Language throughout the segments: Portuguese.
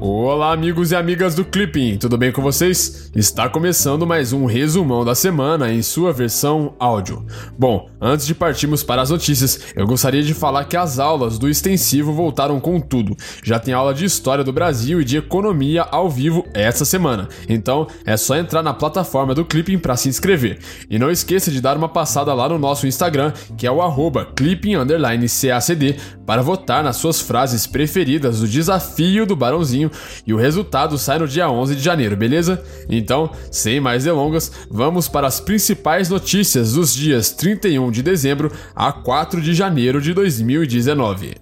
og Olá, amigos e amigas do Clipping, tudo bem com vocês? Está começando mais um resumão da semana em sua versão áudio. Bom, antes de partirmos para as notícias, eu gostaria de falar que as aulas do extensivo voltaram com tudo. Já tem aula de história do Brasil e de economia ao vivo essa semana. Então, é só entrar na plataforma do Clipping para se inscrever. E não esqueça de dar uma passada lá no nosso Instagram, que é o clipping_cacd, para votar nas suas frases preferidas do desafio do Barãozinho e o resultado sai no dia 11 de janeiro, beleza? Então, sem mais delongas, vamos para as principais notícias dos dias 31 de dezembro a 4 de janeiro de 2019.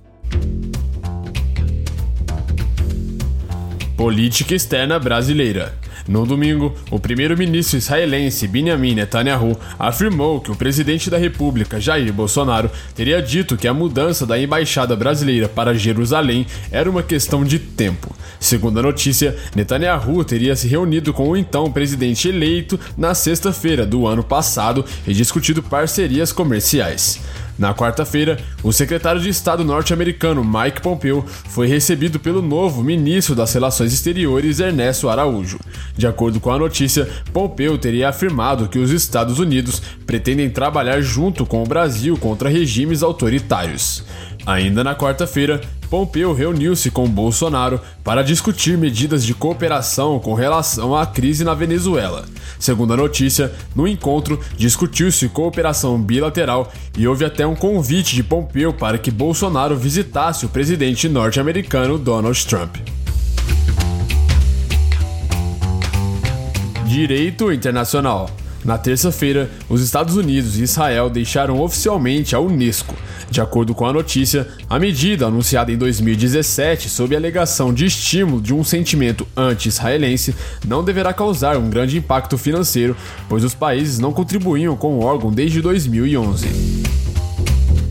Política externa brasileira. No domingo, o primeiro-ministro israelense Benjamin Netanyahu afirmou que o presidente da República, Jair Bolsonaro, teria dito que a mudança da embaixada brasileira para Jerusalém era uma questão de tempo. Segundo a notícia, Netanyahu teria se reunido com o então presidente eleito na sexta-feira do ano passado e discutido parcerias comerciais. Na quarta-feira, o secretário de Estado norte-americano Mike Pompeo foi recebido pelo novo ministro das Relações Exteriores Ernesto Araújo. De acordo com a notícia, Pompeo teria afirmado que os Estados Unidos pretendem trabalhar junto com o Brasil contra regimes autoritários. Ainda na quarta-feira, Pompeu reuniu-se com Bolsonaro para discutir medidas de cooperação com relação à crise na Venezuela. Segundo a notícia, no encontro discutiu-se cooperação bilateral e houve até um convite de Pompeu para que Bolsonaro visitasse o presidente norte-americano Donald Trump. Direito Internacional na terça-feira, os Estados Unidos e Israel deixaram oficialmente a Unesco. De acordo com a notícia, a medida anunciada em 2017 sob alegação de estímulo de um sentimento anti-israelense não deverá causar um grande impacto financeiro, pois os países não contribuíam com o órgão desde 2011.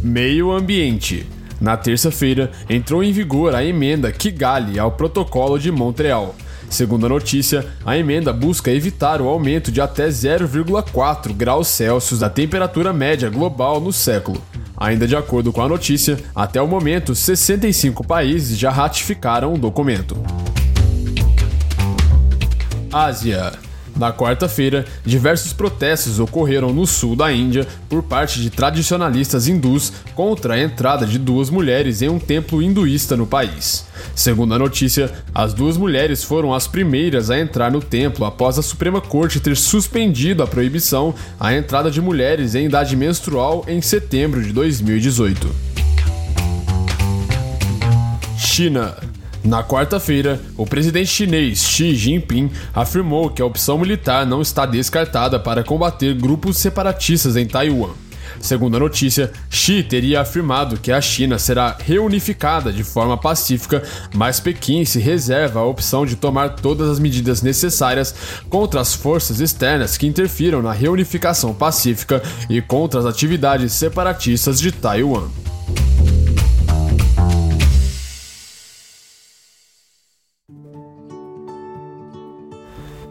Meio Ambiente na terça-feira, entrou em vigor a emenda Kigali ao Protocolo de Montreal. Segundo a notícia, a emenda busca evitar o aumento de até 0,4 graus Celsius da temperatura média global no século. Ainda de acordo com a notícia, até o momento, 65 países já ratificaram o documento. Ásia. Na quarta-feira, diversos protestos ocorreram no sul da Índia por parte de tradicionalistas hindus contra a entrada de duas mulheres em um templo hinduísta no país. Segundo a notícia, as duas mulheres foram as primeiras a entrar no templo após a Suprema Corte ter suspendido a proibição à entrada de mulheres em idade menstrual em setembro de 2018. China. Na quarta-feira, o presidente chinês Xi Jinping afirmou que a opção militar não está descartada para combater grupos separatistas em Taiwan. Segundo a notícia, Xi teria afirmado que a China será reunificada de forma pacífica, mas Pequim se reserva a opção de tomar todas as medidas necessárias contra as forças externas que interfiram na reunificação pacífica e contra as atividades separatistas de Taiwan.